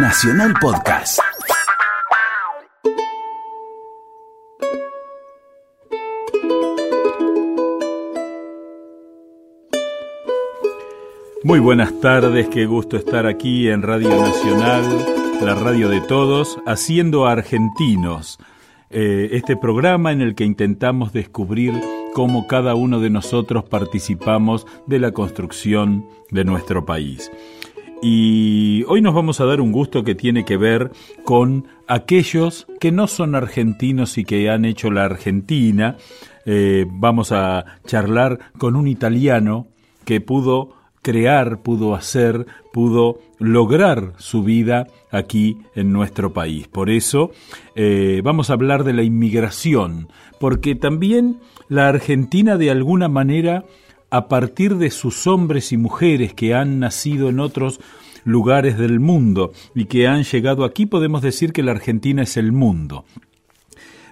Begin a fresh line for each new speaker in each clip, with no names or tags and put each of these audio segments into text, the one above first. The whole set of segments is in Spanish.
Nacional Podcast.
Muy buenas tardes, qué gusto estar aquí en Radio Nacional, la radio de todos, haciendo argentinos. Eh, este programa en el que intentamos descubrir cómo cada uno de nosotros participamos de la construcción de nuestro país. Y hoy nos vamos a dar un gusto que tiene que ver con aquellos que no son argentinos y que han hecho la Argentina. Eh, vamos a charlar con un italiano que pudo crear, pudo hacer, pudo lograr su vida aquí en nuestro país. Por eso eh, vamos a hablar de la inmigración, porque también la Argentina de alguna manera a partir de sus hombres y mujeres que han nacido en otros lugares del mundo y que han llegado aquí, podemos decir que la Argentina es el mundo.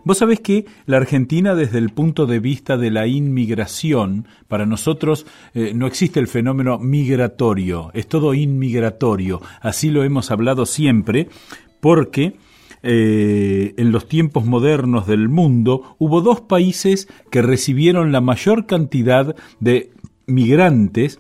Vos sabés que la Argentina desde el punto de vista de la inmigración, para nosotros eh, no existe el fenómeno migratorio, es todo inmigratorio, así lo hemos hablado siempre, porque eh, en los tiempos modernos del mundo hubo dos países que recibieron la mayor cantidad de migrantes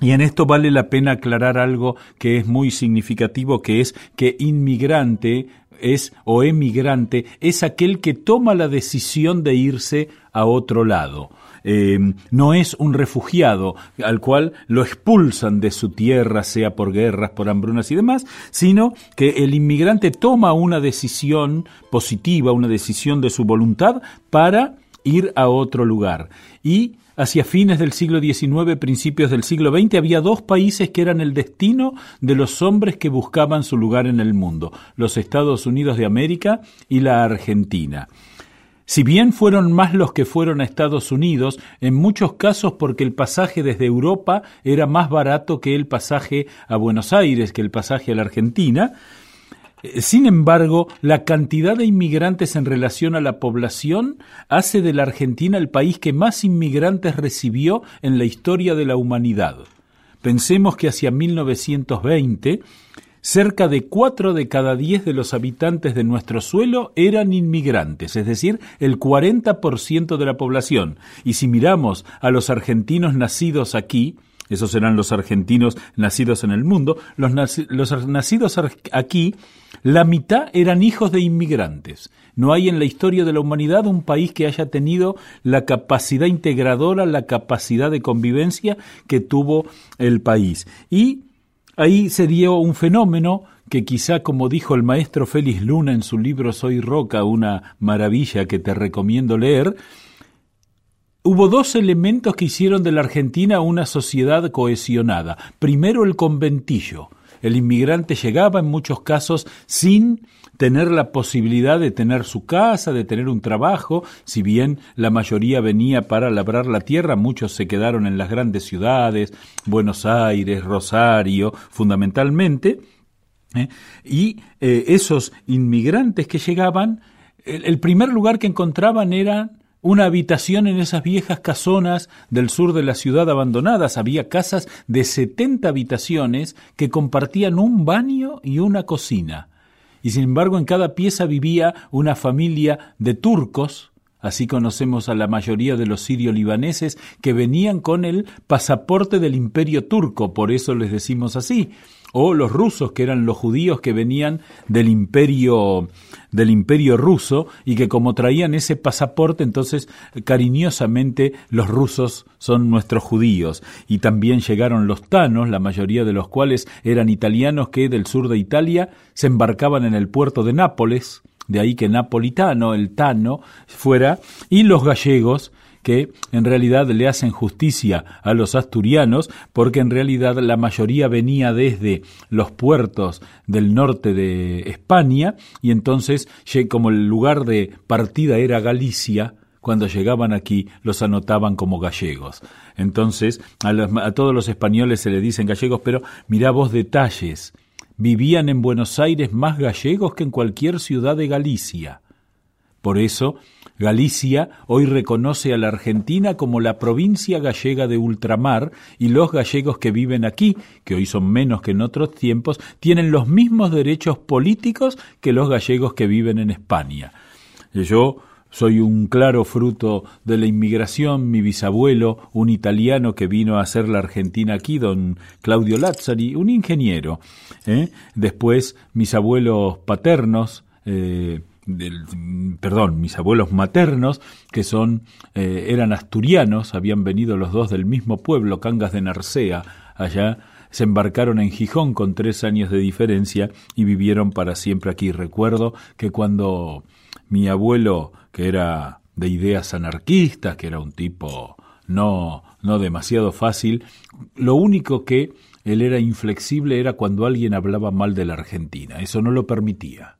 y en esto vale la pena aclarar algo que es muy significativo, que es que inmigrante es o emigrante es aquel que toma la decisión de irse a otro lado. Eh, no es un refugiado al cual lo expulsan de su tierra, sea por guerras, por hambrunas y demás, sino que el inmigrante toma una decisión positiva, una decisión de su voluntad para ir a otro lugar. Y hacia fines del siglo XIX, principios del siglo XX, había dos países que eran el destino de los hombres que buscaban su lugar en el mundo, los Estados Unidos de América y la Argentina. Si bien fueron más los que fueron a Estados Unidos, en muchos casos porque el pasaje desde Europa era más barato que el pasaje a Buenos Aires, que el pasaje a la Argentina, eh, sin embargo, la cantidad de inmigrantes en relación a la población hace de la Argentina el país que más inmigrantes recibió en la historia de la humanidad. Pensemos que hacia 1920 cerca de cuatro de cada diez de los habitantes de nuestro suelo eran inmigrantes, es decir, el 40% de la población. Y si miramos a los argentinos nacidos aquí, esos serán los argentinos nacidos en el mundo, los, los nacidos aquí, la mitad eran hijos de inmigrantes. No hay en la historia de la humanidad un país que haya tenido la capacidad integradora, la capacidad de convivencia que tuvo el país. Y Ahí se dio un fenómeno que quizá, como dijo el maestro Félix Luna en su libro Soy Roca, una maravilla que te recomiendo leer, hubo dos elementos que hicieron de la Argentina una sociedad cohesionada. Primero el conventillo. El inmigrante llegaba en muchos casos sin tener la posibilidad de tener su casa, de tener un trabajo, si bien la mayoría venía para labrar la tierra, muchos se quedaron en las grandes ciudades, Buenos Aires, Rosario, fundamentalmente, ¿eh? y eh, esos inmigrantes que llegaban, el, primer lugar que encontraban era una habitación en esas viejas casonas del sur de la ciudad abandonadas. Había casas de 70 habitaciones que compartían un baño y una cocina y sin embargo en cada pieza vivía una familia de turcos, así conocemos a la mayoría de los sirio-libaneses que venían con el pasaporte del imperio turco, por eso les decimos así, o los rusos, que eran los judíos que venían del imperio del imperio ruso y que como traían ese pasaporte, entonces cariñosamente los rusos son nuestros judíos. Y también llegaron los tanos, la mayoría de los cuales eran italianos que del sur de Italia se embarcaban en el puerto de Nápoles, de ahí que napolitano, el tano, fuera, y los gallegos, que en realidad le hacen justicia a los asturianos, porque en realidad la mayoría venía desde los puertos del norte de España, y entonces, como el lugar de partida era Galicia, cuando llegaban aquí los anotaban como gallegos. Entonces, a, todos los españoles se le dicen gallegos, pero mirá vos detalles. Vivían en Buenos Aires más gallegos que en cualquier ciudad de Galicia Por eso, Galicia hoy reconoce a la Argentina como la provincia gallega de ultramar y los gallegos que viven aquí, que hoy son menos que en otros tiempos, tienen los mismos derechos políticos que los gallegos que viven en España. Yo soy un claro fruto de la inmigración, mi bisabuelo, un italiano que vino a hacer la Argentina aquí, don Claudio Lazzari, un ingeniero. ¿eh? Después mis abuelos paternos, eh, perdón, mis abuelos maternos, que son, eh, eran asturianos, habían venido los dos del mismo pueblo, Cangas de Narcea, allá, se embarcaron en Gijón con tres años de diferencia y vivieron para siempre aquí. Recuerdo que cuando mi abuelo, que era de ideas anarquistas, que era un tipo no, no demasiado fácil, lo único que él era inflexible era cuando alguien hablaba mal de la Argentina. Eso no lo permitía.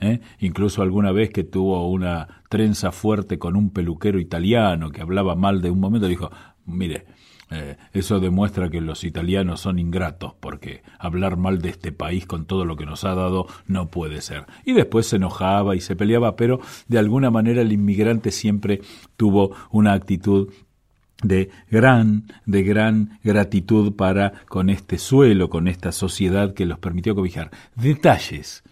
¿Eh? Incluso alguna vez que tuvo una trenza fuerte con un peluquero italiano que hablaba mal de un momento, dijo, mire, eh, eso demuestra que los italianos son ingratos, porque hablar mal de este país con todo lo que nos ha dado no puede ser. Y después se enojaba y se peleaba, pero de alguna manera el inmigrante siempre tuvo una actitud de gran, de gran gratitud para con este suelo, con esta sociedad que los permitió cobijar. Detalles.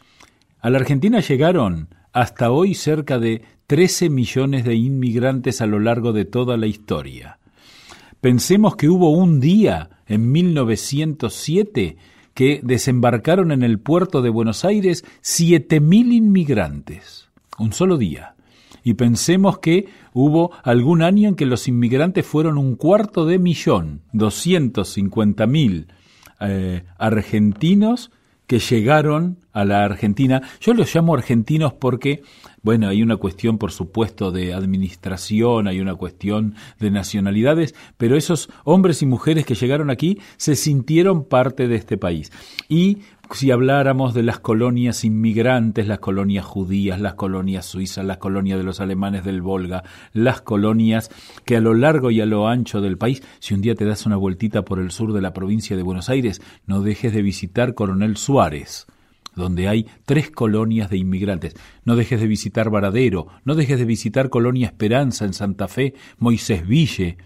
A la Argentina llegaron hasta hoy cerca de 13 millones de inmigrantes a lo largo de toda la historia. Pensemos que hubo un día en 1907 que desembarcaron en el puerto de Buenos Aires siete mil inmigrantes. Un solo día. Y pensemos que hubo algún año en que los inmigrantes fueron un cuarto de millón, doscientos cincuenta mil eh, argentinos que llegaron a la Argentina. Yo los llamo argentinos porque, bueno, hay una cuestión, por supuesto, de administración, hay una cuestión de nacionalidades, pero esos hombres y mujeres que llegaron aquí se sintieron parte de este país. Y si habláramos de las colonias inmigrantes, las colonias judías, las colonias suizas, las colonias de los alemanes del Volga, las colonias que a lo largo y a lo ancho del país, si un día te das una vueltita por el sur de la provincia de Buenos Aires, no dejes de visitar Coronel Suárez donde hay tres colonias de inmigrantes. No dejes de visitar Varadero, no dejes de visitar Colonia Esperanza en Santa Fe, Moisés Ville,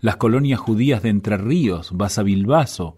las colonias judías de Entre Ríos, Basavilbaso,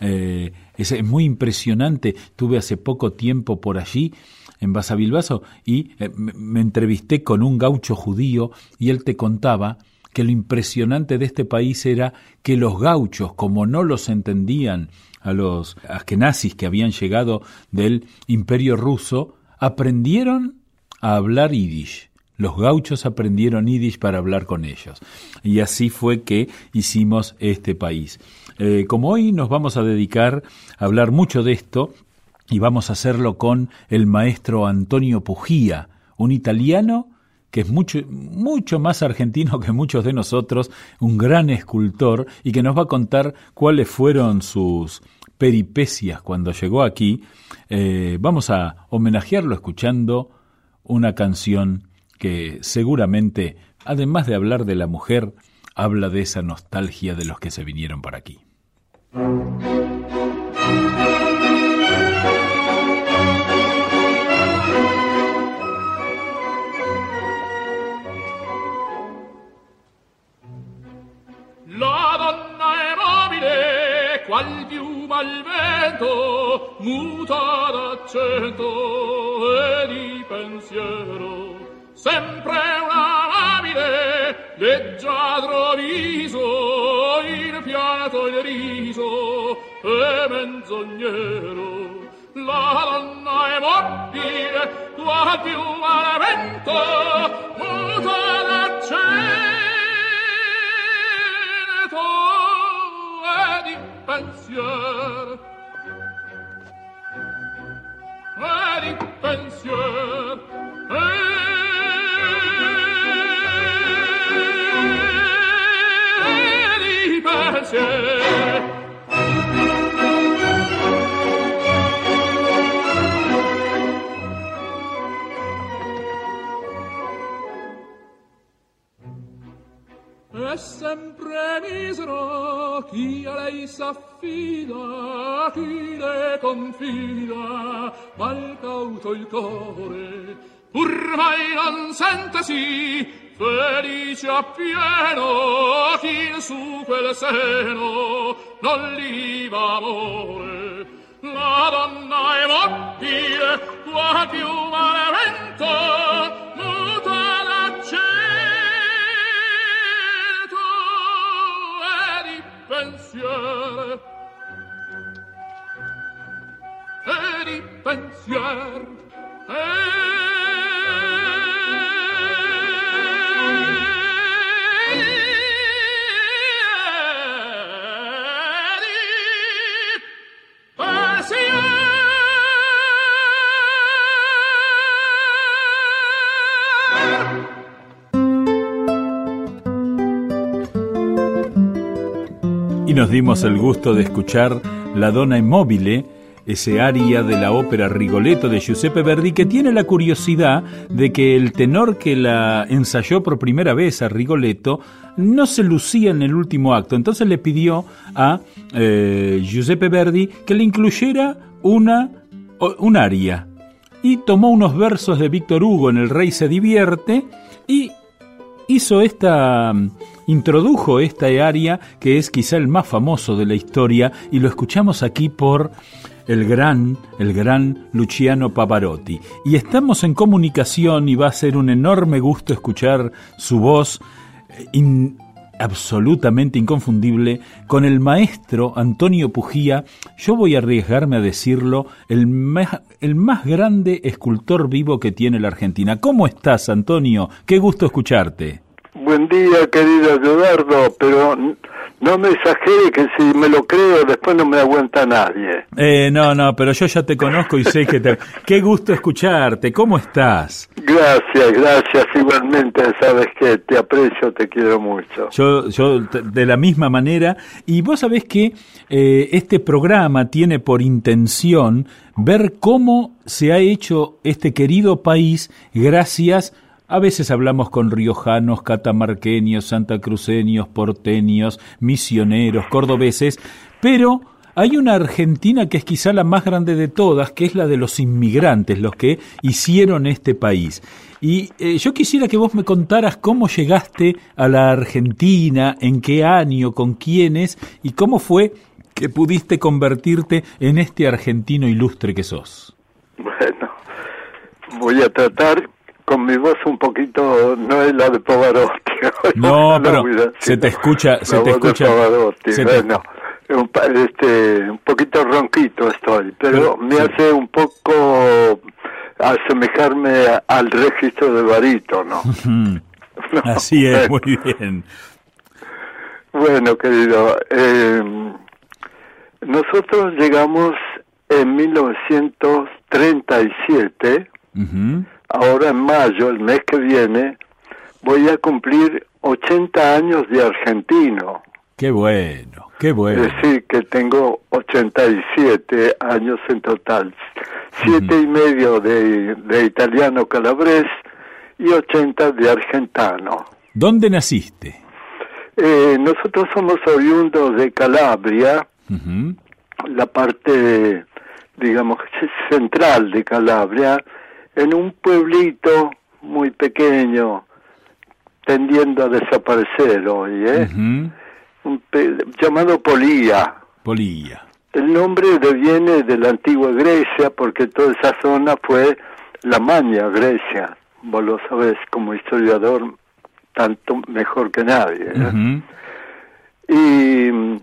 eh, es, muy impresionante. Tuve hace poco tiempo por allí, en Basavilbaso, y eh, me entrevisté con un gaucho judío y él te contaba que lo impresionante de este país era que los gauchos, como no los entendían a los askenazis que habían llegado del imperio ruso, aprendieron a hablar yiddish. Los gauchos aprendieron yiddish para hablar con ellos. Y así fue que hicimos este país. Eh, como hoy nos vamos a dedicar a hablar mucho de esto, y vamos a hacerlo con el maestro Antonio Pujía, un italiano que es mucho, mucho más argentino que muchos de nosotros, un gran escultor, y que nos va a contar cuáles fueron sus peripecias cuando llegó aquí. Eh, vamos a homenajearlo escuchando una canción que seguramente, además de hablar de la mujer, habla de esa nostalgia de los que se vinieron para aquí.
La donna è mobile, qual piuma al vento, muta d'accento e di pensiero, sempre una labile, leggiadro viso, il fiato il riso, e menzognero. La donna è mobile, qual piuma al vento, muta d'accento, e di pensier e di pensier e È sempre misero chi a lei s'affida, chi le confida, mal cauto il core, ormai non sentesi felice appieno chi su quel seno non liva amore. La donna è mobile qua più male vento muta l'accento e di pensiero. E di pensiero
Y nos dimos el gusto de escuchar La Donna Immobile ese aria de la ópera Rigoletto de Giuseppe Verdi, que tiene la curiosidad de que el tenor que la ensayó por primera vez a Rigoletto no se lucía en el último acto. Entonces le pidió a eh, Giuseppe Verdi que le incluyera una, un aria. Y tomó unos versos de Víctor Hugo en El Rey se divierte y hizo esta introdujo esta aria que es quizá el más famoso de la historia y lo escuchamos aquí por el gran, el gran Luciano Pavarotti. Y estamos en comunicación y va a ser un enorme gusto escuchar su voz eh, absolutamente inconfundible con el maestro Antonio Pujía. Yo voy a arriesgarme a decirlo, el más, el más grande escultor vivo que tiene la Argentina. ¿Cómo estás, Antonio? Qué gusto escucharte.
Buen día, querido Eduardo, pero no me exagere que si me lo creo después no me aguanta nadie.
Eh, no, no, pero yo ya te conozco y sé que te... Qué gusto escucharte, ¿cómo estás?
Gracias, gracias, igualmente, sabes que te aprecio, te quiero mucho.
Yo, yo de la misma manera, y vos sabés que eh, este programa tiene por intención ver cómo se ha hecho este querido país gracias a veces hablamos con riojanos, catamarqueños, santacruceños, porteños, misioneros, cordobeses, pero hay una Argentina que es quizá la más grande de todas, que es la de los inmigrantes, los que hicieron este país. Y eh, yo quisiera que vos me contaras cómo llegaste a la Argentina, en qué año, con quiénes y cómo fue que pudiste convertirte en este argentino ilustre que sos.
Bueno, voy a tratar con mi voz un poquito no es la de Pavarotti.
No, pero se te escucha, se te escucha.
bueno, un, este, un poquito ronquito estoy, pero, me hace un poco asemejarme al registro de barítono.
¿no? Así es, muy bien.
Bueno, querido, eh, nosotros llegamos en 1937 ahora en mayo, el mes que viene, voy a cumplir 80 años de argentino.
Qué bueno, qué bueno.
Es decir, que tengo 87 años en total. Siete y medio de, de italiano calabrés y 80 de argentano.
¿Dónde naciste?
Eh, nosotros somos oriundos de Calabria, la parte, digamos, central de Calabria, en un pueblito muy pequeño, tendiendo a desaparecer hoy, ¿eh? llamado Polía.
Polía.
El nombre deviene de la antigua Grecia porque toda esa zona fue la Maña Grecia. Vos lo sabés como historiador tanto mejor que nadie. ¿eh? Y mm,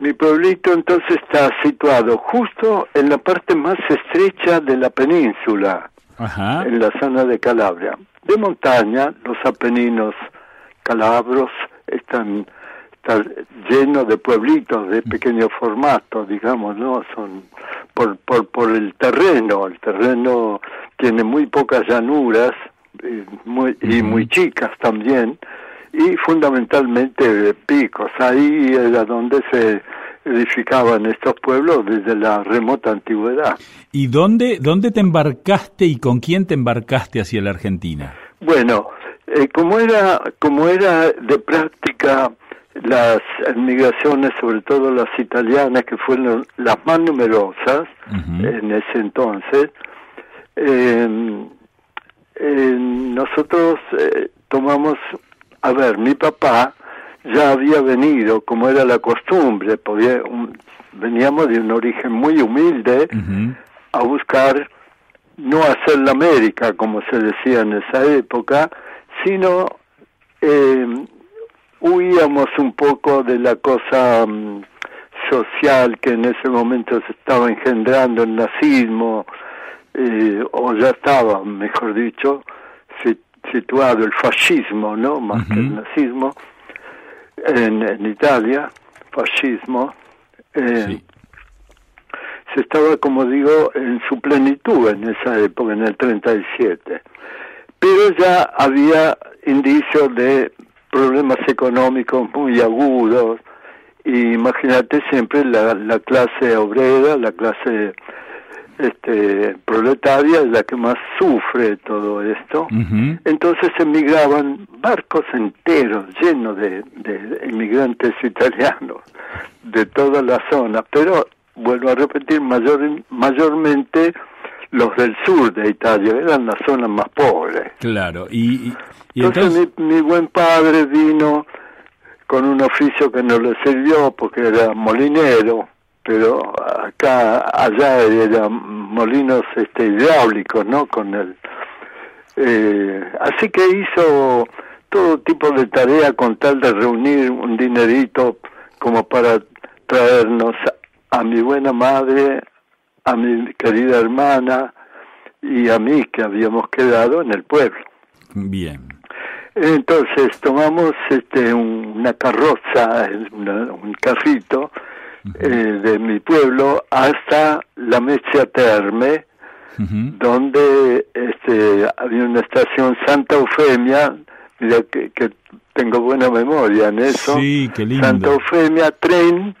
mi pueblito entonces está situado justo en la parte más estrecha de la península en la zona de Calabria. De montaña, los Apeninos calabros están, llenos de pueblitos de pequeño formato, digamos, ¿no? Son por, por, por el terreno, el terreno tiene muy pocas llanuras y muy, y muy chicas también, y fundamentalmente picos. Ahí era donde se edificaban estos pueblos desde la remota antigüedad.
¿Y dónde, dónde te embarcaste y con quién te embarcaste hacia la Argentina?
Bueno, eh, como era como era de práctica las migraciones, sobre todo las italianas, que fueron las más numerosas en ese entonces, eh, eh, nosotros eh, tomamos, a ver, mi papá ya había venido, como era la costumbre, podía, un- veníamos de un origen muy humilde a buscar no hacer la América, como se decía en esa época, sino eh, huíamos un poco de la cosa mm, social que en ese momento se estaba engendrando el nazismo, eh, o ya estaba, mejor dicho, si- situado el fascismo, ¿no? Más que el nazismo, en, en Italia, fascismo. eh,
Sí.
se estaba, como digo, en su plenitud en esa época, en el 37. Pero ya había indicios de problemas económicos muy agudos. Y imagínate siempre la, la clase obrera, la clase este, proletaria es la que más sufre todo esto. Entonces emigraban barcos enteros llenos de, de inmigrantes italianos de toda la zona, pero vuelvo a repetir, mayor, mayormente los del sur de Italia, eran las zonas más pobres.
Claro. Y, y- y
Entonces,
entonces...
mi, mi buen padre vino con un oficio que no le sirvió porque era molinero, pero acá, allá eran molinos este, hidráulicos, ¿no? Con el, eh, así que hizo todo tipo de tarea con tal de reunir un dinerito como para traernos a mi buena madre, a mi querida hermana y a mí que habíamos quedado en el pueblo.
Bien.
Entonces tomamos este un- una carroza, una- un carrito eh, de mi pueblo hasta la Mezia Terme, donde este había una estación Santa Eufemia, mira que, que tengo buena memoria en eso.
Sí, qué lindo.
Santa Eufemia, tren,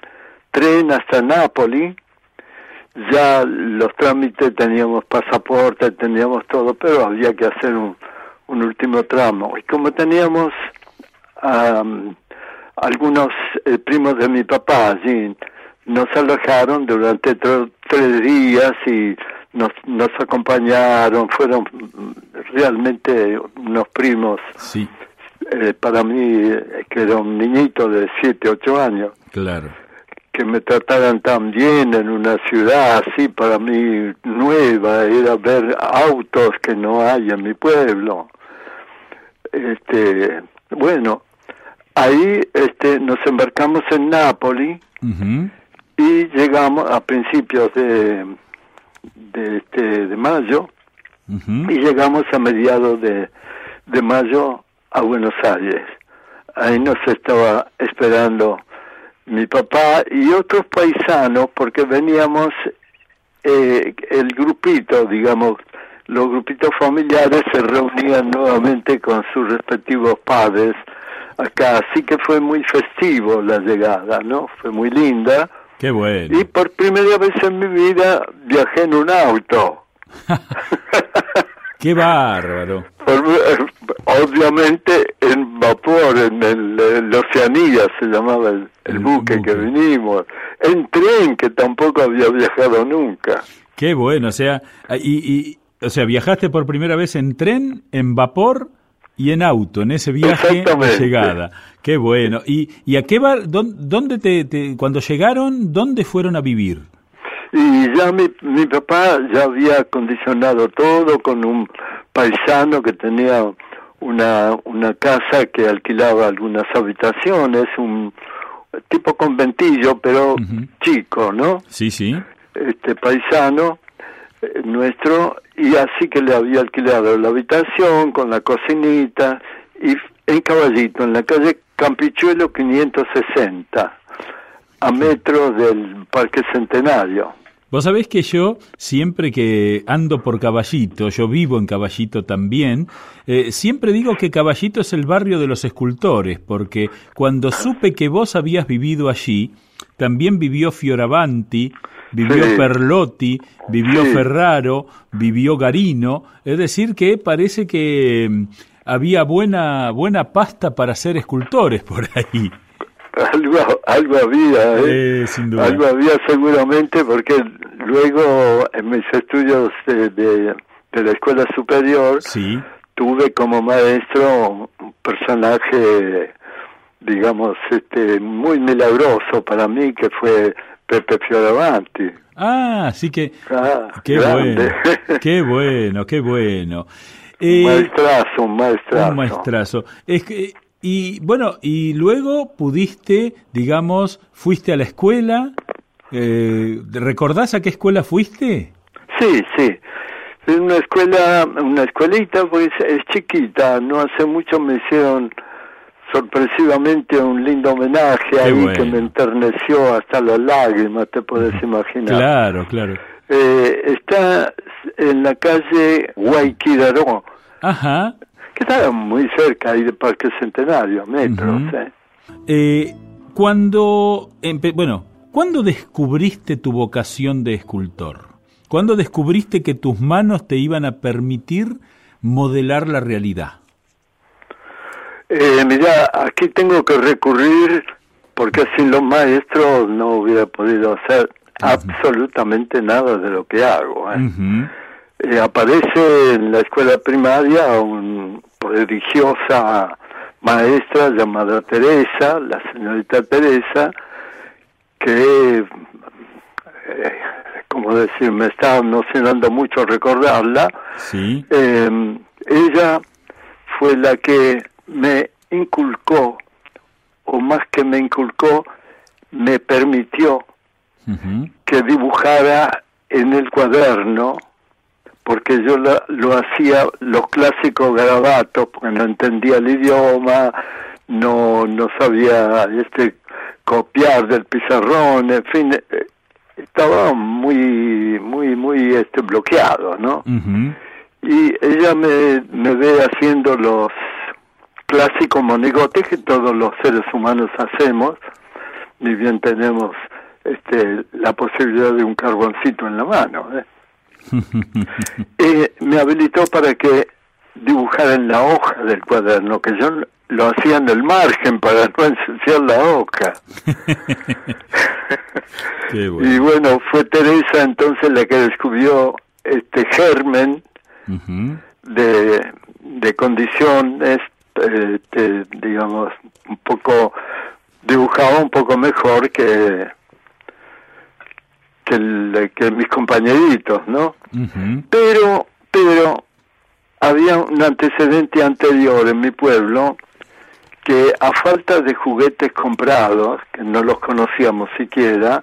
tren hasta Nápoli. Ya los trámites teníamos pasaporte, teníamos todo, pero había que hacer un, un último tramo. Y como teníamos am, algunos eh, primos de mi papá allí, nos alojaron durante tres días y nos, nos acompañaron, fueron realmente unos primos
Sí,
eh, para mí, eh, que era un niñito de 7, 8 años,
claro.
que me trataran tan bien en una ciudad así, para mí nueva, era ver autos que no hay en mi pueblo. Este, bueno, ahí este, nos embarcamos en Nápoli
Ujú.
Y llegamos a principios de, de, este, de mayo y llegamos a mediados de, de mayo a Buenos Aires. Ahí nos estaba esperando mi papá y otros paisanos porque veníamos eh, el grupito, digamos, los grupitos familiares se reunían nuevamente con sus respectivos padres acá, así que fue muy festivo la llegada, ¿no? Fue muy linda
Qué bueno.
y por primera vez en mi vida viajé en un auto.
Qué bárbaro.
Por- eh, obviamente en vapor, en el, el Oceanía se llamaba el, el
El
buque,
buque.
que vinimos, en tren que tampoco había viajado nunca.
Qué bueno. O sea, y, y- o sea, viajaste por primera vez en tren, en vapor y en auto, en ese viaje de llegada. Qué bueno. ¿Y, y a qué bar, dónde, dónde te, te- cuando llegaron, dónde fueron a vivir?
Y ya mi, mi papá ya había acondicionado todo con un paisano que tenía una, una casa que alquilaba algunas habitaciones, un tipo conventillo, pero chico, ¿no?
Sí, sí.
este paisano nuestro y así que le había alquilado la habitación con la cocinita y en Caballito, en la calle Campichuelo 560, a metros del Parque Centenario.
Vos sabés que yo, siempre que ando por Caballito, yo vivo en Caballito también, eh, siempre digo que Caballito es el barrio de los escultores, porque cuando supe que vos habías vivido allí, también vivió Fioravanti, vivió
Sí.
Perlotti, vivió
Sí.
Ferraro, vivió Garino, es decir que parece que mm, había buena, buena pasta para ser escultores por ahí.
Algo, algo había, ¿eh?
Eh, sin duda.
Algo había seguramente porque luego en mis estudios de, de- de la escuela superior,
Sí.
tuve como maestro un personaje, digamos, este, muy milagroso para mí, que fue Pepe Fioravanti.
Ah, sí que...
Ah,
Qué
grande.
bueno, qué bueno, qué bueno.
Un
Eh,
maestrazo, un maestrazo.
un maestrazo. Es que, y bueno, y luego pudiste, digamos, fuiste a la escuela. Eh, ¿Recordás a qué escuela fuiste?
Sí, sí. Es una escuela, una escuelita, pues es chiquita. No hace mucho me hicieron sorpresivamente un lindo homenaje ahí
bueno.
que me enterneció hasta las lágrimas, te puedes imaginar.
Claro, claro.
Eh, está en la calle Guayquiraró,
Ajá.
que está muy cerca ahí del Parque Centenario, metros.
Ujú.
eh.
Eh, cuando, bueno, ¿cuándo descubriste tu vocación de escultor? ¿Cuándo descubriste que tus manos te iban a permitir modelar la realidad?
Eh, mira, aquí tengo que recurrir porque sin los maestros no hubiera podido hacer absolutamente nada de lo que hago. ¿eh? Eh, aparece en la escuela primaria una prodigiosa maestra llamada Teresa, la señorita Teresa, que, eh, como decir, me está emocionando mucho recordarla.
Sí.
Eh, ella fue la que me inculcó, o más que me inculcó, me permitió que dibujara en el cuaderno, porque yo la- lo hacía los clásicos garabatos, porque no entendía el idioma, no, no sabía este copiar del pizarrón, en fin, eh, estaba muy, muy, muy este bloqueado, ¿no? Y ella me, me ve haciendo los clásicos monigotes que todos los seres humanos hacemos, ni bien tenemos este, la posibilidad de un carboncito en la mano. ¿eh? Eh, me habilitó para que dibujara en la hoja del cuaderno, que yo lo hacía en el margen para no ensuciar la hoja. Y
bueno.
fue Teresa entonces la que descubrió este germen de, de condiciones, eh, que, digamos, un poco, dibujaba un poco mejor que, que, el- que mis compañeritos, ¿no? Pero, pero, había un antecedente anterior en mi pueblo que a falta de juguetes comprados, que no los conocíamos siquiera,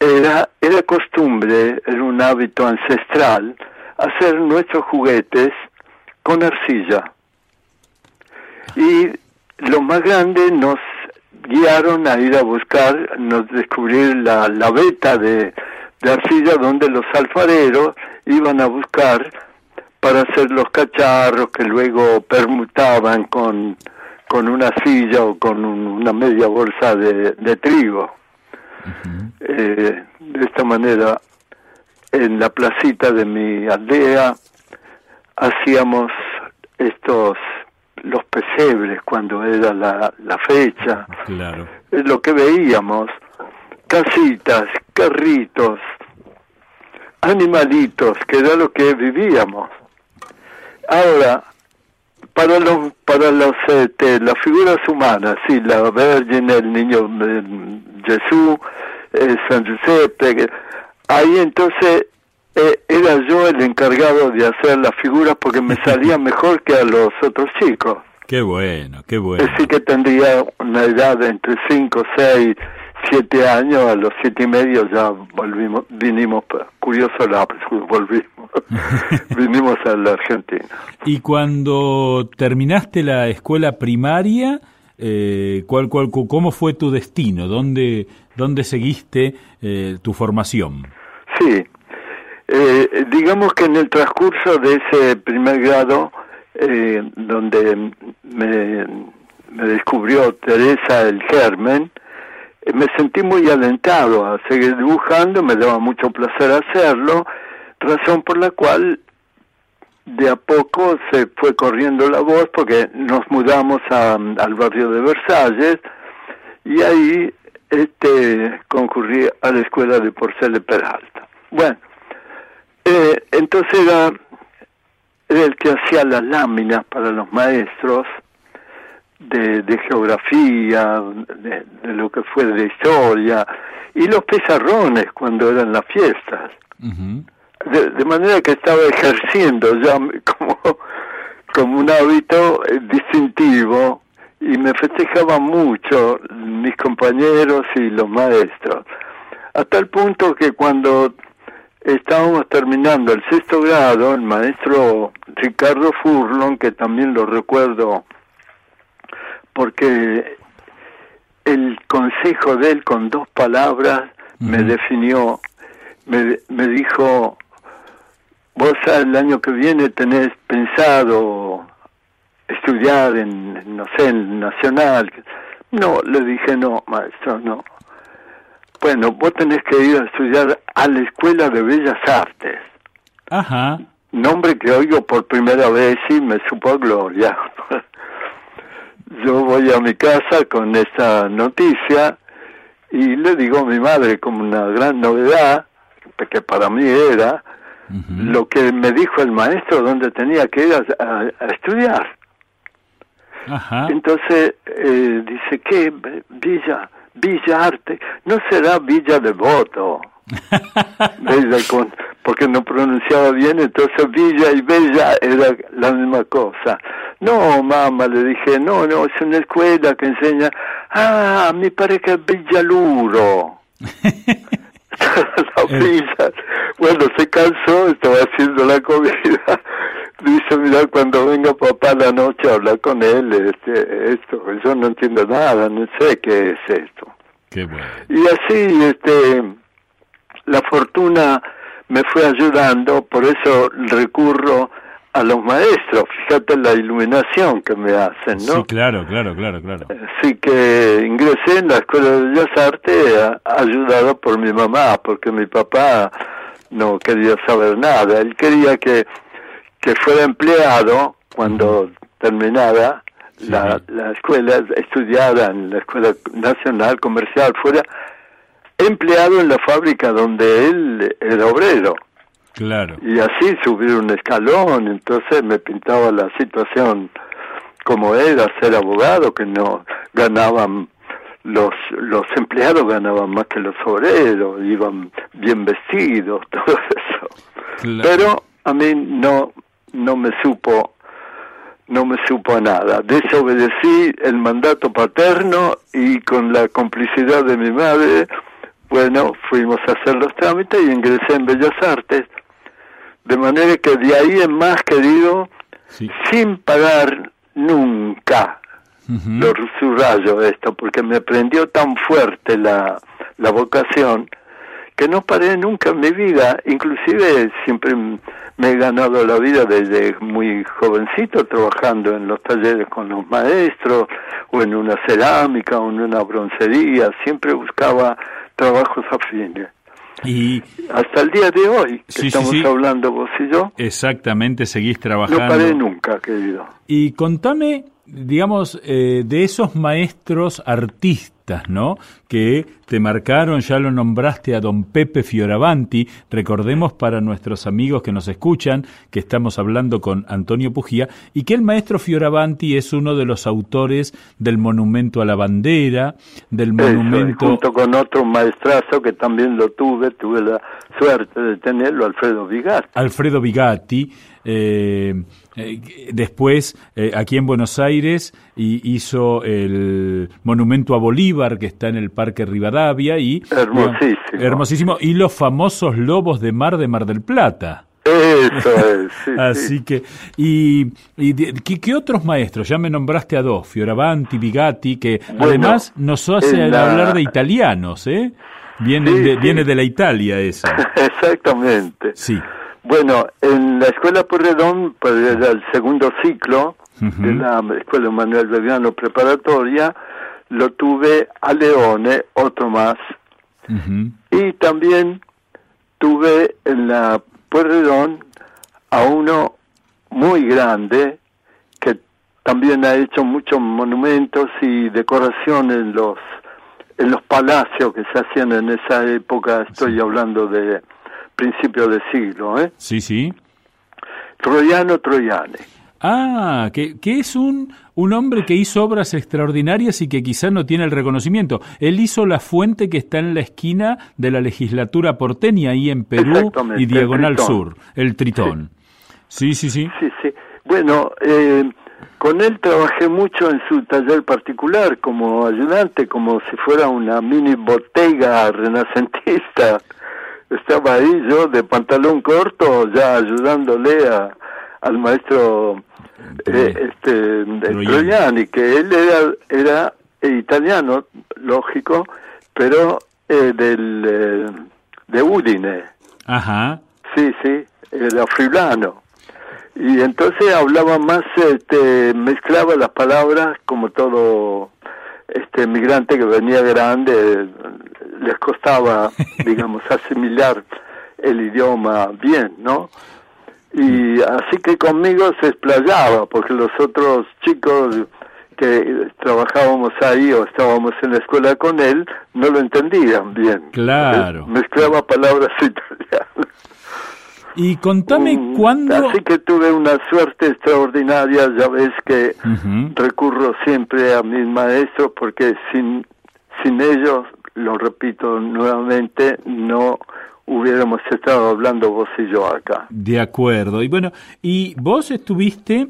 era, era costumbre, era un hábito ancestral, hacer nuestros juguetes con arcilla. Y los más grandes nos guiaron a ir a buscar, nos descubrir la, la veta de, de arcilla donde los alfareros iban a buscar para hacer los cacharros que luego permutaban con, con una silla o con un- una media bolsa de, de trigo. Eh, de esta manera, en la placita de mi aldea hacíamos estos los pesebres cuando era la, la fecha,
Claro.
es lo que veíamos, casitas, carritos, animalitos, que era lo que vivíamos. Ahora, para los para los este, las figuras humanas, sí, la Virgen, el niño eh, Jesús, eh, San Giuseppe, ahí entonces eh, era yo el encargado de hacer las figuras porque me salía mejor que a los otros chicos.
Qué bueno, qué bueno.
Sí que tendría una edad de entre 5, 6, 7 años, a los siete y medio ya volvimos, vinimos, pa- curioso la volvimos, vinimos a la Argentina.
Y cuando terminaste la escuela primaria, eh, ¿cuál, cuál, cu- ¿cómo fue tu destino? ¿Dónde, dónde seguiste eh, tu formación?
Sí, eh, digamos que en el transcurso de ese primer grado, eh, donde me, me descubrió Teresa el germen, eh, me sentí muy alentado a seguir dibujando, me daba mucho placer hacerlo, razón por la cual de a poco se fue corriendo la voz porque nos mudamos a- al barrio de Versalles y ahí este concurrí a la escuela de Porcel de Peralta. Bueno, eh, entonces era era el que hacía las láminas para los maestros de, de geografía, de, lo que fue de historia, y los pizarrones cuando eran las fiestas. de, manera que estaba ejerciendo ya como, como un hábito eh, distintivo y me festejaban mucho mis compañeros y los maestros. A tal punto que cuando estábamos terminando el sexto grado, el maestro Ricardo Furlon, que también lo recuerdo porque el consejo de él con dos palabras me definió, me, me dijo, vos el año que viene tenés pensado estudiar en, no sé, en Nacional. No, le dije, no, maestro, no. Bueno, vos tenés que ir a estudiar a la Escuela de Bellas Artes.
Ajá.
Nombre que oigo por primera vez y me supo gloria. Yo voy a mi casa con esta noticia y le digo a mi madre como una gran novedad, que para mí era, lo que me dijo el maestro donde tenía que ir a estudiar. Entonces eh, dice que Villa, Villa Arte, no será Villa Devoto. porque no pronunciaba bien, entonces Villa y Bella era la misma cosa. No, mamá, le dije, no, no, es una escuela que enseña, ah, me parece que es Villaluro. la villa. Bueno, se cansó, estaba haciendo la comida dice, mira, cuando venga papá a la noche a hablar con él, este, esto, yo no entiendo nada, no sé qué es esto.
Qué bueno.
Y así, este, la fortuna me fue ayudando, por eso recurro a los maestros, fíjate la iluminación que me hacen, ¿no?
Sí, claro, claro, claro, claro.
Así que ingresé en la Escuela de Bellas Artes ayudado por mi mamá, porque mi papá no quería saber nada, él quería que que fuera empleado cuando terminara la, la escuela, estudiada en la Escuela Nacional Comercial, fuera empleado en la fábrica donde él era obrero.
Claro.
Y así subir un escalón, entonces me pintaba la situación como era ser abogado, que no ganaban los los empleados ganaban más que los obreros, iban bien vestidos, todo eso. Pero a mí no no me supo no me supo nada. Desobedecí el mandato paterno y con la complicidad de mi madre, bueno, fuimos a hacer los trámites y ingresé en Bellas Artes. De manera que de ahí en más, querido, sin pagar nunca, lo subrayo esto, porque me prendió tan fuerte la, la vocación que no paré nunca en mi vida, inclusive siempre me he ganado la vida desde muy jovencito trabajando en los talleres con los maestros o en una cerámica o en una broncería, siempre buscaba trabajos afines.
Y
hasta el día de hoy que estamos hablando vos y yo.
Exactamente, seguís trabajando.
No paré nunca, querido.
Y contame, digamos, eh, de esos maestros artistas ¿no? Que te marcaron, ya lo nombraste a don Pepe Fioravanti, recordemos para nuestros amigos que nos escuchan que estamos hablando con Antonio Pujía y que el maestro Fioravanti es uno de los autores del monumento a la bandera, del monumento...
junto con otro maestrazo que también lo tuve, tuve la suerte de tenerlo, Alfredo Vigatti.
Alfredo Vigatti, después, eh, aquí en Buenos Aires, hizo el monumento a Bolívar, que está en el Parque Rivadavia, y...
Hermosísimo.
hermosísimo. Y los famosos lobos de mar de Mar del Plata.
Eso es.
Así que, y, ¿qué, otros maestros? Ya me nombraste a dos, Fioravanti, Bigatti, que además nos hace hablar de italianos, ¿eh? Viene, de, viene de la Italia eso.
Exactamente.
Sí.
Bueno, en la escuela Porredón, pues era el segundo ciclo de la escuela Manuel Belgrano preparatoria, lo tuve a Leone, otro más, y también tuve en la Porredón a uno muy grande que también ha hecho muchos monumentos y decoraciones en los en los palacios que se hacían en esa época, estoy hablando de principio de siglo. ¿eh?
Sí, sí.
Troyano Troyane.
Ah, que, que es un, un hombre que hizo obras extraordinarias y que quizá no tiene el reconocimiento. Él hizo la fuente que está en la esquina de la legislatura porteña, ahí en Perú y Diagonal. Sur, el Tritón. Sí, sí, sí.
Sí, sí. Bueno, eh, con él trabajé mucho en su taller particular como ayudante, como si fuera una mini botega renacentista. Estaba ahí yo de pantalón corto, ya ayudándole a, al maestro eh, este,
Troiani.
Que él era, era italiano, lógico, pero eh, del, eh, de Udine.
Ajá.
Sí, sí, era friulano. Y entonces hablaba más, este, mezclaba las palabras como todo este migrante que venía grande, les costaba, digamos, asimilar el idioma bien, ¿no? Y así que conmigo se explayaba, porque los otros chicos que trabajábamos ahí o estábamos en la escuela con él no lo entendían bien.
Claro.
Mezclaba palabras italianas.
Y contame
Mm,
cuándo...
Así que tuve una suerte extraordinaria, ya ves que recurro siempre a mis maestros porque sin, sin ellos, lo repito nuevamente, no hubiéramos estado hablando vos y yo acá.
De acuerdo. Y bueno, y vos estuviste,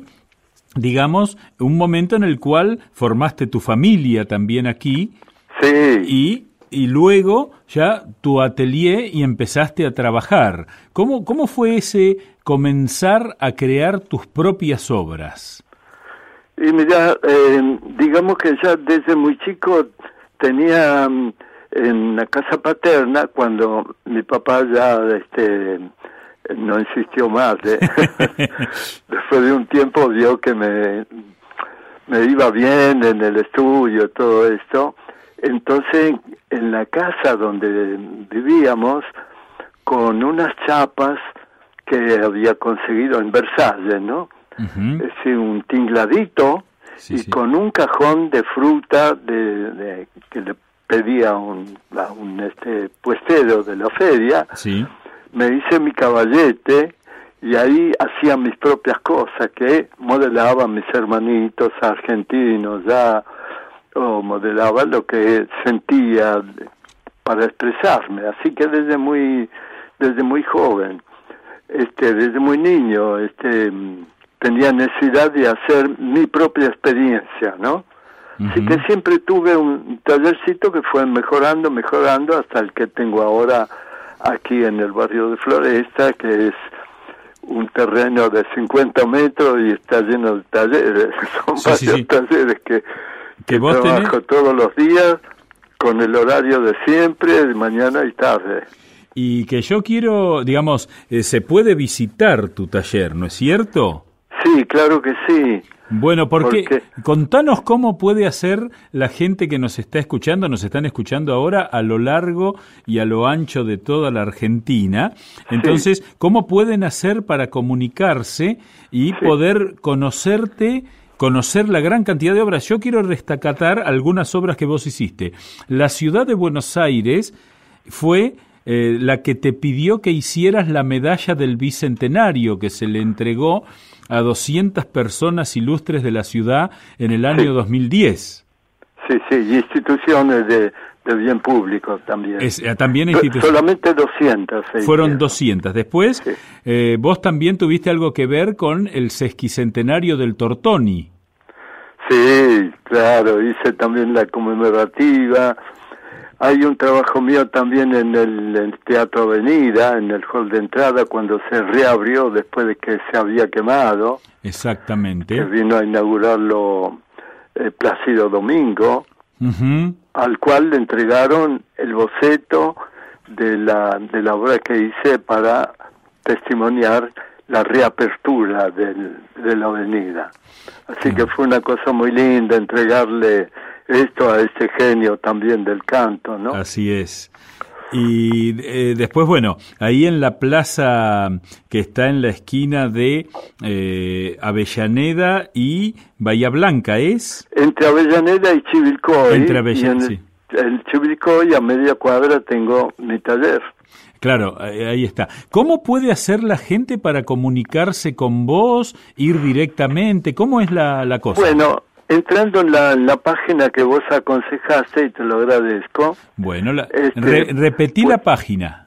digamos, un momento en el cual formaste tu familia también aquí
Sí,
y, y luego ya tu atelier y empezaste a trabajar. ¿Cómo, ¿Cómo fue ese comenzar a crear tus propias obras?
y mira, eh, digamos que ya desde muy chico tenía mm, en la casa paterna, cuando mi papá ya este, no insistió más, ¿eh? después de un tiempo vio que me, me iba bien en el estudio, todo esto, entonces en la casa donde vivíamos, con unas chapas que había conseguido en Versalles, ¿no?
Ujú.
es decir, un tingladito
Sí,
y
sí.
con un cajón de fruta de, de- que le pedía un, a un este puestero de la feria,
Sí.
me hice mi caballete y ahí hacía mis propias cosas que modelaba a mis hermanitos argentinos ya o modelaba lo que sentía para expresarme así que desde muy desde muy joven este desde muy niño este tenía necesidad de hacer mi propia experiencia no Así que siempre tuve un tallercito que fue mejorando, mejorando hasta el que tengo ahora aquí en el barrio de Floresta, que es un terreno de 50 metros y está lleno de talleres. Son
Sí, sí,
varios
sí.
talleres que,
Que vos
trabajo
tenés-
todos los días con el horario de siempre, de mañana y tarde.
Y que yo quiero, digamos, eh, se puede visitar tu taller, ¿no es cierto?
Sí, claro que sí.
Bueno, porque
Porque-
contanos cómo puede hacer la gente que nos está escuchando, nos están escuchando ahora a lo largo y a lo ancho de toda la Argentina. Entonces, ¿cómo pueden hacer para comunicarse y poder conocerte? Conocer la gran cantidad de obras. Yo quiero destacar algunas obras que vos hiciste. La ciudad de Buenos Aires fue eh, la que te pidió que hicieras la medalla del bicentenario que se le entregó a 200 personas ilustres de la ciudad en el año 2010.
Sí, sí, y instituciones de, de bien público también.
Es, eh, también
Solamente 200. se
fueron
hicieron.
200. Después,
Sí.
eh, vos también tuviste algo que ver con el sesquicentenario del Tortoni.
Sí, claro, hice también la conmemorativa. Hay un trabajo mío también en el, Teatro Avenida, en el hall de entrada, cuando se reabrió después de que se había quemado,
Exactamente.
que vino a inaugurarlo eh, Plácido Domingo,
Ujú.
Al cual le entregaron el boceto de la, de la obra que hice para testimoniar la reapertura del, de la avenida. Así que fue una cosa muy linda entregarle esto a este genio también del canto, ¿no?
Así es. Y eh, después, bueno, ahí en la plaza que está en la esquina de eh, Avellaneda y Bahía Blanca, ¿es?
Entre Avellaneda y Chivilcoy.
Entre Avellaneda, sí.
el, el Chivilcoy a media cuadra tengo mi taller.
Claro, ahí está. ¿Cómo puede hacer la gente para comunicarse con vos, ir directamente? ¿Cómo es la, la cosa?
Bueno, entrando en la, la, página que vos aconsejaste, y te lo agradezco.
Bueno, la, este, repetí la
pues,
página.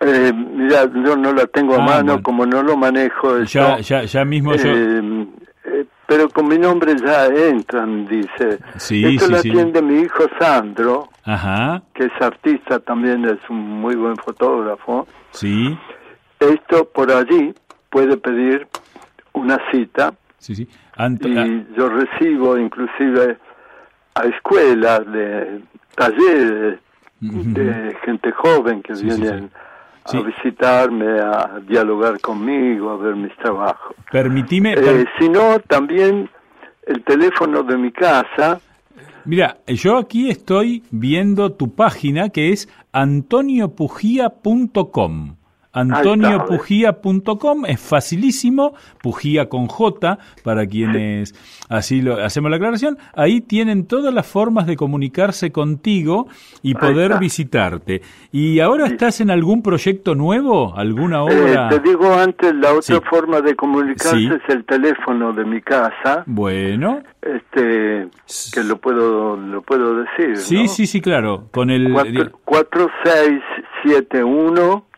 Eh, mira, yo no la tengo a
Ah,
mano,
bueno.
como no lo manejo.
Ya, ya, ya mismo yo...
eh, eh, pero con mi nombre ya entran, dice.
Sí,
Esto
sí,
lo
sí.
atiende mi hijo Sandro,
Ajá,
que es artista también, es un muy buen fotógrafo.
sí,
Esto por allí puede pedir una cita
sí, sí.
Y yo recibo inclusive a escuelas de talleres de gente joven que
Sí,
vienen
sí.
a visitarme, a dialogar conmigo, a ver mis trabajos.
permitime...
Eh,
per-
si no, también el teléfono de mi casa,
Mira, yo aquí estoy viendo tu página que es antoniopugía.com antoniopujía.com, es facilísimo, Pujía con J, para quienes así lo hacemos la aclaración, ahí tienen todas las formas de comunicarse contigo y poder visitarte. ¿Y ahora estás en algún proyecto nuevo, alguna
eh,
obra?
Te digo antes, la otra forma de comunicarse es el teléfono de mi casa.
Bueno.
Este, que lo puedo, lo puedo decir.
Sí, sí, sí, claro, con el...
4671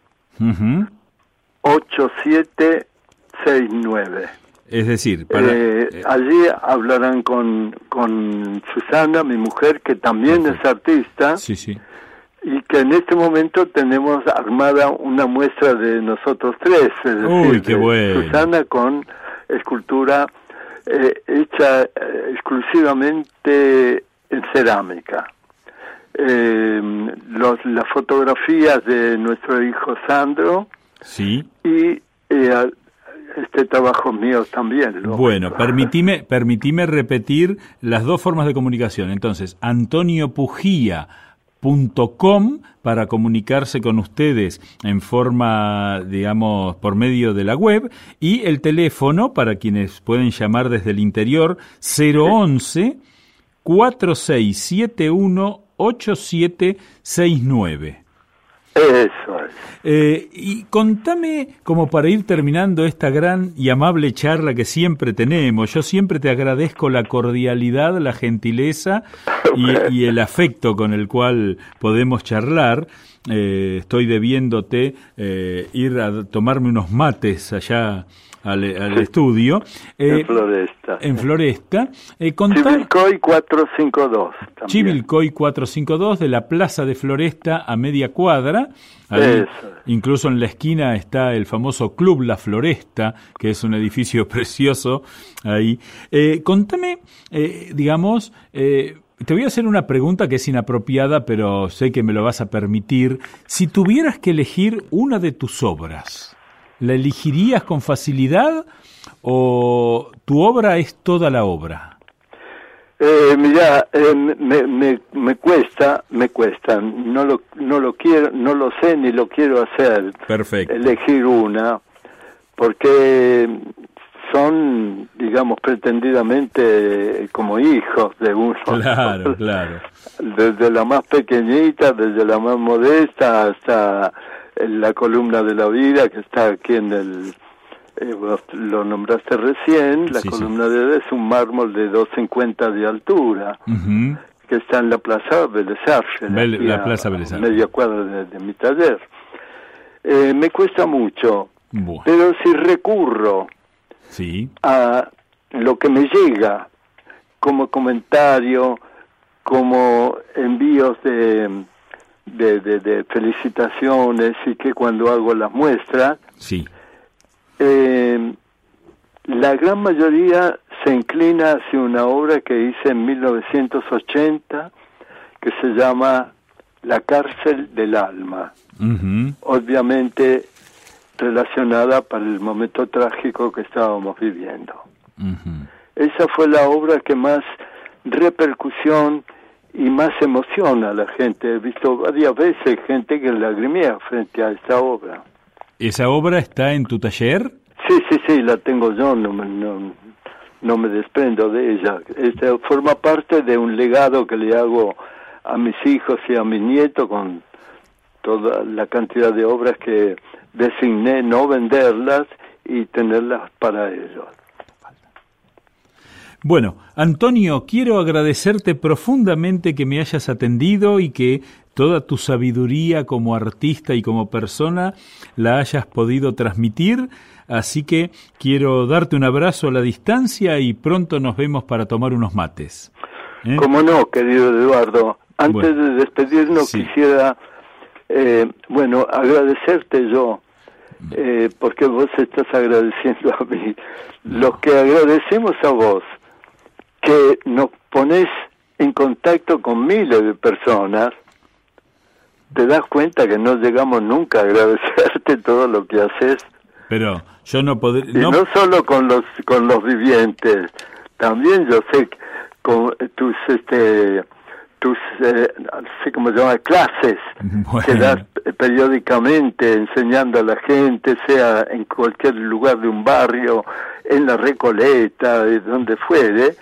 8769.
Es decir,
eh,
eh,
allí hablarán con, con Susana, mi mujer, que también es artista.
Sí, sí.
Y que en este momento tenemos armada una muestra de nosotros tres. Es
Uy, qué bueno.
Susana con escultura eh, hecha exclusivamente en cerámica. Eh, los, las fotografías de nuestro hijo Sandro
Sí.
y eh, este trabajo mío también.
Bueno, permitime, permitime repetir las dos formas de comunicación. Entonces, antoniopugía.com para comunicarse con ustedes en forma, digamos, por medio de la web y el teléfono para quienes pueden llamar desde el interior 011 4671 8769.
Eso es.
Eh, y contame, como para ir terminando esta gran y amable charla que siempre tenemos, yo siempre te agradezco la cordialidad, la gentileza y, y el afecto con el cual podemos charlar. Eh, estoy debiéndote eh, ir a tomarme unos mates allá al, al estudio. Eh,
en Floresta.
en Floresta. Eh,
Chivilcoy 452. También.
Chivilcoy 452 de la Plaza de Floresta a media cuadra. Ahí, incluso en la esquina está el famoso Club La Floresta, que es un edificio precioso ahí. Eh, contame, eh, digamos, eh, te voy a hacer una pregunta que es inapropiada, pero sé que me lo vas a permitir. Si tuvieras que elegir una de tus obras, ¿la elegirías con facilidad o tu obra es toda la obra?
Eh, mira, eh, me, me, me cuesta, me cuesta. No lo, no lo quiero, no lo sé ni lo quiero hacer.
Perfecto.
Elegir una, porque son, digamos, pretendidamente eh, como hijos de uno.
Claro, claro.
Desde la más pequeñita, desde la más modesta, hasta en la columna de la vida que está aquí en el, eh, vos lo nombraste recién, la
Sí, sí.
columna de es un mármol de 250 de altura, que está en la plaza
Bel-
aquí
la Plaza Artes.
media cuadra de, de mi taller. Eh, me cuesta mucho,
Buah,
pero si recurro
sí,
a lo que me llega como comentario, como envíos de, de, de- de felicitaciones y que cuando hago las muestras,
sí.
eh, la gran mayoría se inclina hacia una obra que hice en 1980 que se llama La cárcel del alma obviamente relacionada para el momento trágico que estábamos viviendo. Esa fue la obra que más repercusión y más emoción a la gente. He visto varias veces gente que lagrimea frente a esta obra.
¿Esa obra está en tu taller?
Sí, sí, sí, la tengo yo, no me, no, no me desprendo de ella. Esta forma parte de un legado que le hago a mis hijos y a mis nietos con toda la cantidad de obras que designé, no venderlas y tenerlas para ellos.
Bueno, Antonio, quiero agradecerte profundamente que me hayas atendido y que toda tu sabiduría como artista y como persona la hayas podido transmitir. Así que quiero darte un abrazo a la distancia y pronto nos vemos para tomar unos mates.
¿Eh? Como no, querido Eduardo. Antes de despedirnos quisiera, eh, bueno, agradecerte yo, eh, porque vos estás agradeciendo a mí. Lo que agradecemos a vos, que nos pones en contacto con miles de personas, te das cuenta que no llegamos nunca a agradecerte todo lo que haces.
Pero yo no podría...
Y no solo con los, con los vivientes, también yo sé con tus este tus eh, no sé cómo se llama clases que das periódicamente enseñando a la gente sea en cualquier lugar de un barrio en la Recoleta de donde fuere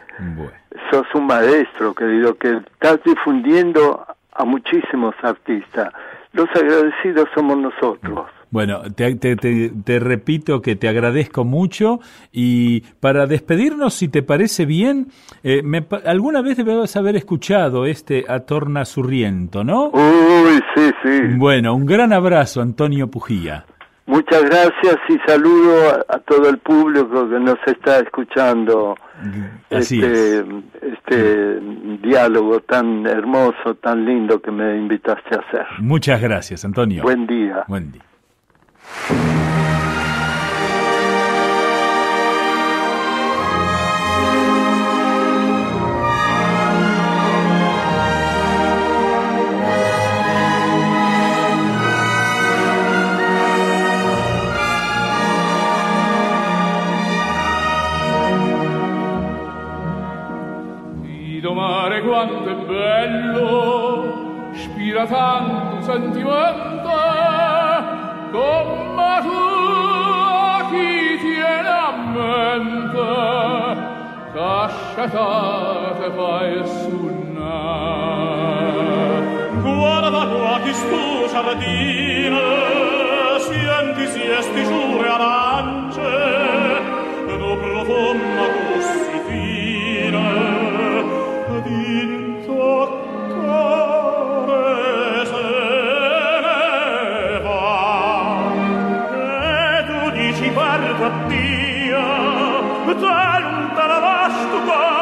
sos un maestro querido que estás difundiendo a muchísimos artistas los agradecidos somos nosotros
bueno, te, te, te, repito que te agradezco mucho y para despedirnos, si te parece bien, eh, me, alguna vez debes haber escuchado este Atorna Surriento, ¿no?
Uy, sí, sí.
Bueno, un gran abrazo, Antonio Pujía.
Muchas gracias y saludo a, todo el público que nos está escuchando.
Así
este, este diálogo tan hermoso, tan lindo que me invitaste a hacer.
Muchas gracias, Antonio.
Buen día.
Buen día.
Quanto è bello, spira tanto sentimento, come tu chi tiene a mente casciatate fai sunna
guarda qua chi stu sardina senti si esti giure arance no profonda così te lontana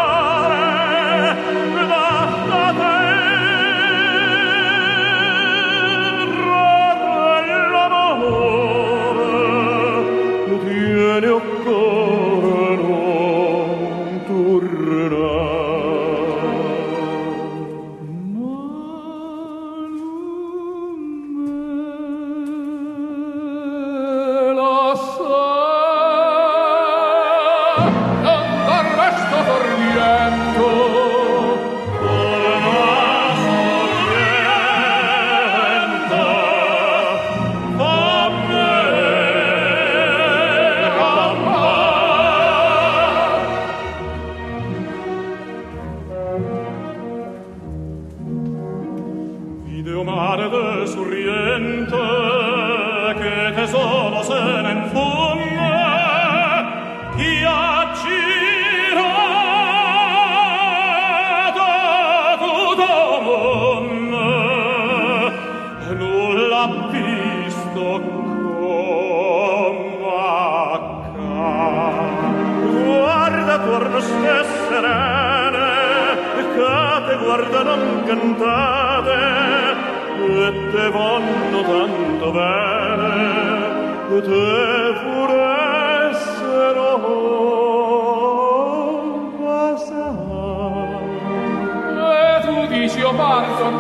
dici o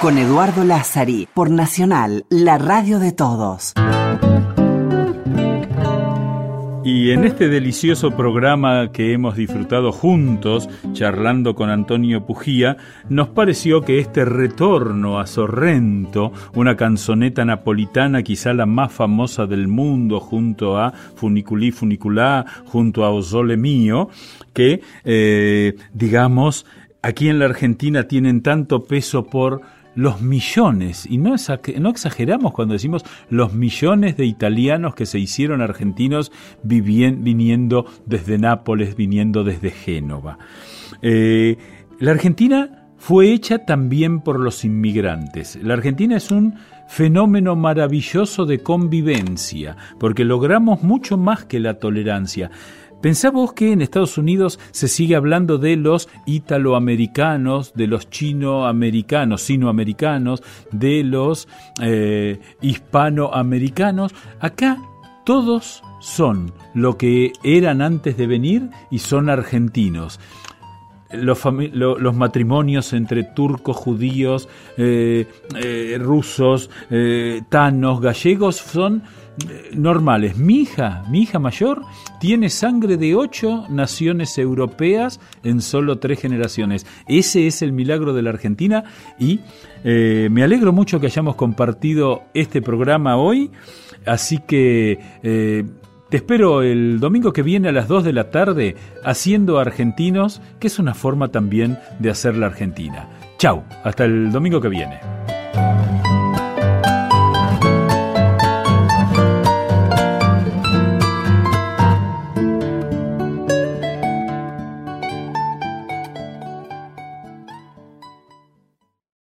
con Eduardo Lázari por Nacional, la radio de todos.
Y en este delicioso programa que hemos disfrutado juntos, charlando con Antonio Pujía, nos pareció que este retorno a Sorrento, una canzoneta napolitana quizá la más famosa del mundo, junto a Funiculí Funiculá, junto a Osole Mío, que, eh, digamos, aquí en la Argentina tienen tanto peso por los millones, y no, exageramos cuando decimos los millones de italianos que se hicieron argentinos viniendo desde Nápoles, viniendo desde Génova. Eh, la Argentina fue hecha también por los inmigrantes. La Argentina es un fenómeno maravilloso de convivencia, porque logramos mucho más que la tolerancia. Pensá vos que en Estados Unidos se sigue hablando de los italoamericanos, de los chinoamericanos, sinoamericanos, de los eh, hispanoamericanos. Acá todos son lo que eran antes de venir y son argentinos. Los, matrimonios entre turcos, judíos, eh, eh, rusos, tanos, gallegos son normales. Mi hija, mi hija mayor, tiene sangre de ocho naciones europeas en solo tres generaciones. Ese es el milagro de la Argentina y eh, me alegro mucho que hayamos compartido este programa hoy. Así que eh, te espero el domingo que viene a las 2 de la tarde haciendo argentinos, que es una forma también de hacer la Argentina. Chau, hasta el domingo que viene.